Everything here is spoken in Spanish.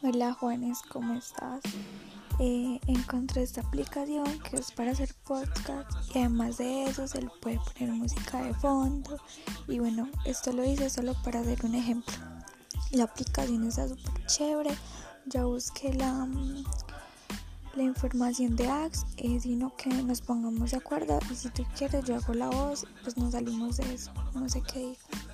Hola Juanes, ¿cómo estás? Eh, encontré esta aplicación que es para hacer podcast y además de eso se le puede poner música de fondo y bueno, esto lo hice solo para hacer un ejemplo. La aplicación está súper chévere, ya busqué la, mm, la información de Axe, eh, sino que nos pongamos de acuerdo y si tú quieres yo hago la voz, pues nos salimos de eso, no sé qué digo.